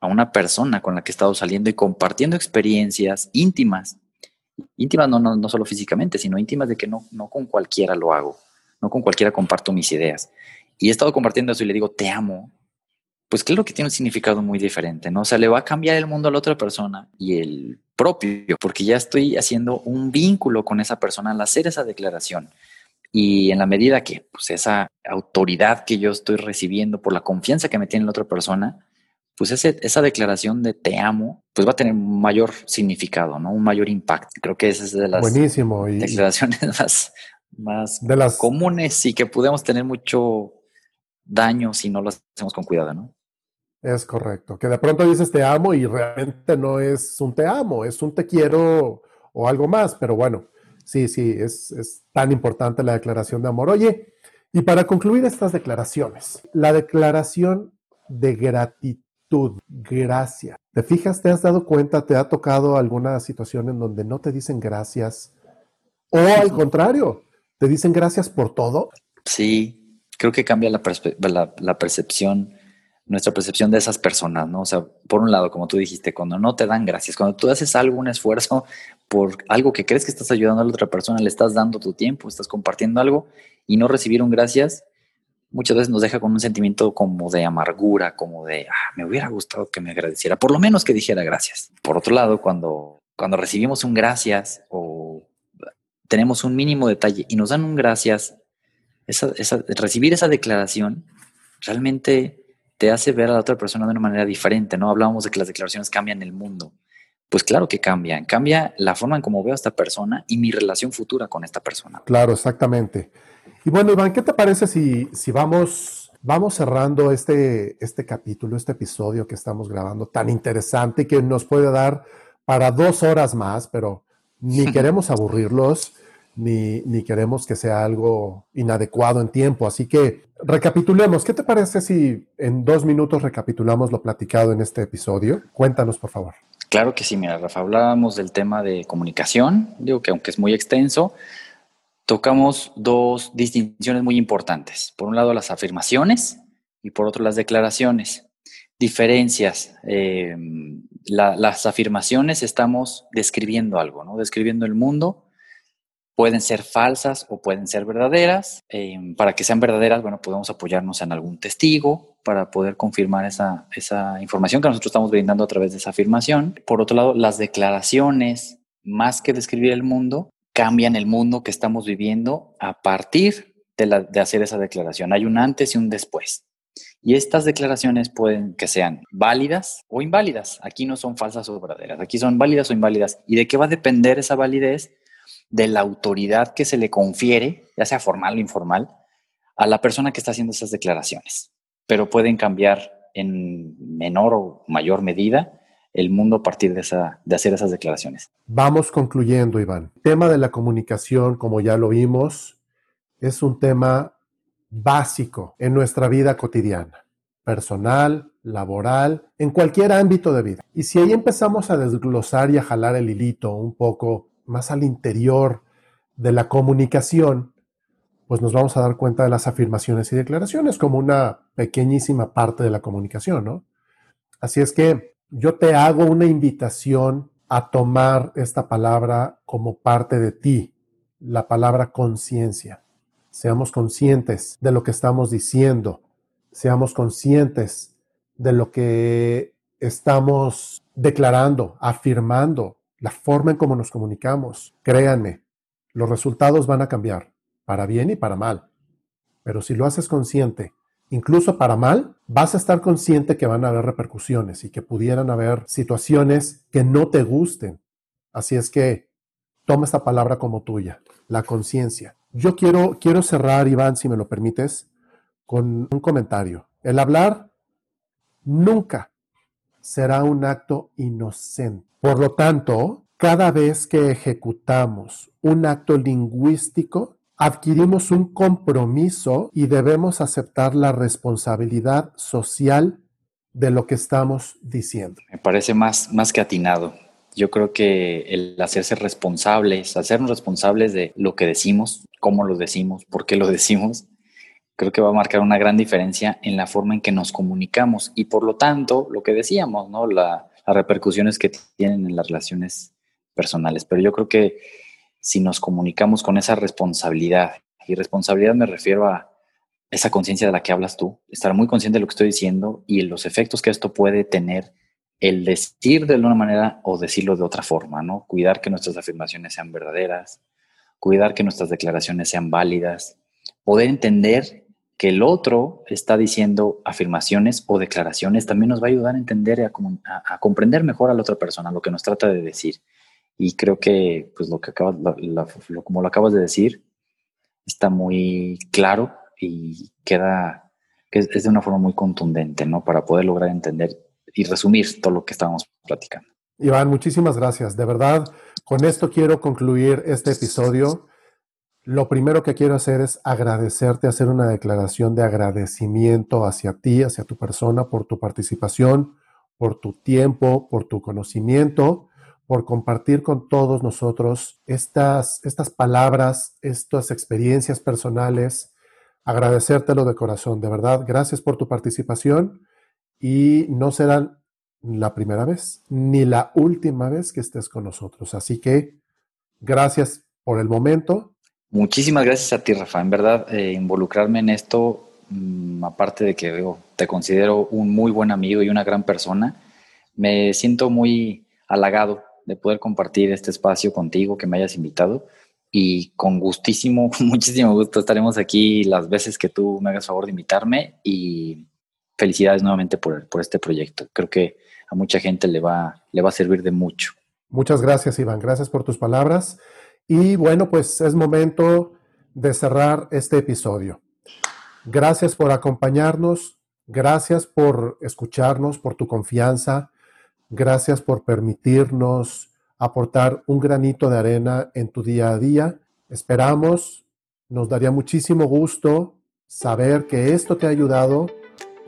a una persona con la que he estado saliendo y compartiendo experiencias íntimas, íntimas no, no, no solo físicamente, sino íntimas de que no, no con cualquiera lo hago, no con cualquiera comparto mis ideas. Y he estado compartiendo eso y le digo te amo, pues claro que tiene un significado muy diferente, ¿no? O sea, le va a cambiar el mundo a la otra persona y el propio, porque ya estoy haciendo un vínculo con esa persona al hacer esa declaración. Y en la medida que pues, esa autoridad que yo estoy recibiendo por la confianza que me tiene la otra persona, pues ese, esa declaración de te amo, pues va a tener un mayor significado, ¿no? Un mayor impacto. Creo que esa es de las declaraciones [laughs] más, más de las... comunes y que podemos tener mucho daño si no lo hacemos con cuidado, ¿no? Es correcto. Que de pronto dices te amo y realmente no es un te amo, es un te quiero o algo más, pero bueno, sí, sí, es, es tan importante la declaración de amor. Oye, y para concluir estas declaraciones, la declaración de gratitud, gracias. ¿Te fijas, te has dado cuenta, te ha tocado alguna situación en donde no te dicen gracias? O al contrario, te dicen gracias por todo. Sí, creo que cambia la, percepción nuestra percepción de esas personas, ¿no? O sea, por un lado, como tú dijiste, cuando no te dan gracias, cuando tú haces algo, un esfuerzo [laughs] por algo que crees que estás ayudando a la otra persona, le estás dando tu tiempo, estás compartiendo algo y no recibieron gracias, muchas veces nos deja con un sentimiento como de amargura, como de, ah, me hubiera gustado que me agradeciera, por lo menos que dijera gracias. Por otro lado, cuando, cuando recibimos un gracias o tenemos un mínimo detalle y nos dan un gracias, esa, recibir esa declaración realmente te hace ver a la otra persona de una manera diferente, ¿no? Hablábamos de que las declaraciones cambian el mundo. Pues claro que cambian, cambia la forma en cómo veo a esta persona y mi relación futura con esta persona. Claro, exactamente. Y bueno, Iván, ¿qué te parece si, si vamos, vamos cerrando este, este capítulo, este episodio que estamos grabando tan interesante que nos puede dar para dos horas más, pero ni [laughs] queremos aburrirlos ni, queremos que sea algo inadecuado en tiempo. Así que recapitulemos. ¿Qué te parece si en dos minutos recapitulamos lo platicado en este episodio? Cuéntanos, por favor. Claro que sí, mira, Rafa, hablábamos del tema de comunicación, digo que aunque es muy extenso, tocamos dos distinciones muy importantes. Por un lado, las afirmaciones y por otro, las declaraciones. Diferencias. Eh, las afirmaciones estamos describiendo algo, ¿no? Describiendo el mundo pueden ser falsas o pueden ser verdaderas. Em, para que sean verdaderas, bueno, podemos apoyarnos en algún testigo para poder confirmar esa, esa información que nosotros estamos brindando a través de esa afirmación. Por otro lado, las declaraciones, más que describir el mundo, cambian el mundo que estamos viviendo a partir de, la, de hacer esa declaración. Hay un antes y un después. Y estas declaraciones pueden que sean válidas o inválidas. Aquí no son falsas o verdaderas, aquí son válidas o inválidas. ¿Y de qué va a depender esa validez? de la autoridad que se le confiere, ya sea formal o informal, a la persona que está haciendo esas declaraciones. Pero pueden cambiar en menor o mayor medida el mundo a partir de, esa, de hacer esas declaraciones. Vamos concluyendo, Iván. El tema de la comunicación, como ya lo vimos, es un tema básico en nuestra vida cotidiana, personal, laboral, en cualquier ámbito de vida. Y si ahí empezamos a desglosar y a jalar el hilito un poco más al interior de la comunicación, pues nos vamos a dar cuenta de las afirmaciones y declaraciones como una pequeñísima parte de la comunicación, ¿no? Así es que yo te hago una invitación a tomar esta palabra como parte de ti, la palabra conciencia. Seamos conscientes de lo que estamos diciendo, seamos conscientes de lo que estamos declarando, afirmando, la forma en cómo nos comunicamos. Créanme, los resultados van a cambiar, para bien y para mal. Pero si lo haces consciente, incluso para mal, vas a estar consciente que van a haber repercusiones y que pudieran haber situaciones que no te gusten. Así es que toma esta palabra como tuya, la conciencia. Yo quiero, quiero cerrar, Iván, si me lo permites, con un comentario. El hablar nunca será un acto inocente. Por lo tanto, cada vez que ejecutamos un acto lingüístico, adquirimos un compromiso y debemos aceptar la responsabilidad social de lo que estamos diciendo. Me parece más, más que atinado. Yo creo que el hacerse responsables, hacernos responsables de lo que decimos, cómo lo decimos, por qué lo decimos, creo que va a marcar una gran diferencia en la forma en que nos comunicamos y por lo tanto, lo que decíamos, ¿no? las repercusiones que tienen en las relaciones personales. Pero yo creo que si nos comunicamos con esa responsabilidad, y responsabilidad me refiero a esa conciencia de la que hablas tú, estar muy consciente de lo que estoy diciendo y los efectos que esto puede tener el decir de una manera o decirlo de otra forma, ¿no? Cuidar que nuestras afirmaciones sean verdaderas, cuidar que nuestras declaraciones sean válidas, poder entender que el otro está diciendo afirmaciones o declaraciones también nos va a ayudar a entender y a, comprender mejor a la otra persona lo que nos trata de decir. Y creo que, pues, lo que acabas, como lo acabas de decir, está muy claro y queda, que es, de una forma muy contundente, ¿no? Para poder lograr entender y resumir todo lo que estábamos platicando. Iván, muchísimas gracias. De verdad, con esto quiero concluir este episodio. Lo primero que quiero hacer es agradecerte, hacer una declaración de agradecimiento hacia ti, hacia tu persona, por tu participación, por tu tiempo, por tu conocimiento, por compartir con todos nosotros estas, estas palabras, estas experiencias personales. Agradecértelo de corazón, de verdad. Gracias por tu participación y no será la primera vez ni la última vez que estés con nosotros. Así que gracias por el momento. Muchísimas gracias a ti, Rafa. En verdad, eh, involucrarme en esto, mm, aparte de que te considero un muy buen amigo y una gran persona, me siento muy halagado de poder compartir este espacio contigo, que me hayas invitado. Y con gustísimo, [laughs] muchísimo gusto, estaremos aquí las veces que tú me hagas favor de invitarme y felicidades nuevamente por, por este proyecto. Creo que a mucha gente le va, le va a servir de mucho. Muchas gracias, Iván. Gracias por tus palabras. Y bueno, pues es momento de cerrar este episodio. Gracias por acompañarnos. Gracias por escucharnos, por tu confianza. Gracias por permitirnos aportar un granito de arena en tu día a día. Esperamos, nos daría muchísimo gusto saber que esto te ha ayudado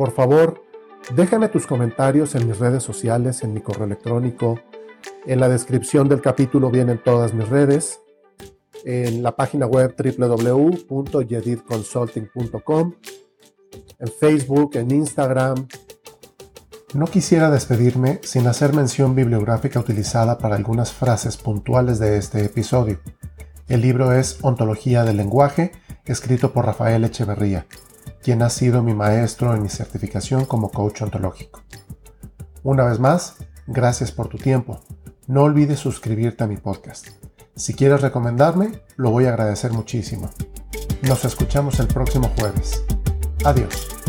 por favor, déjame tus comentarios en mis redes sociales, en mi correo electrónico. En la descripción del capítulo vienen todas mis redes. En la página web www.yedidconsulting.com. En Facebook, en Instagram. No quisiera despedirme sin hacer mención bibliográfica utilizada para algunas frases puntuales de este episodio. El libro es Ontología del Lenguaje, escrito por Rafael Echeverría quien ha sido mi maestro en mi certificación como coach ontológico. Una vez más, gracias por tu tiempo. No olvides suscribirte a mi podcast. Si quieres recomendarme, lo voy a agradecer muchísimo. Nos escuchamos el próximo jueves. Adiós.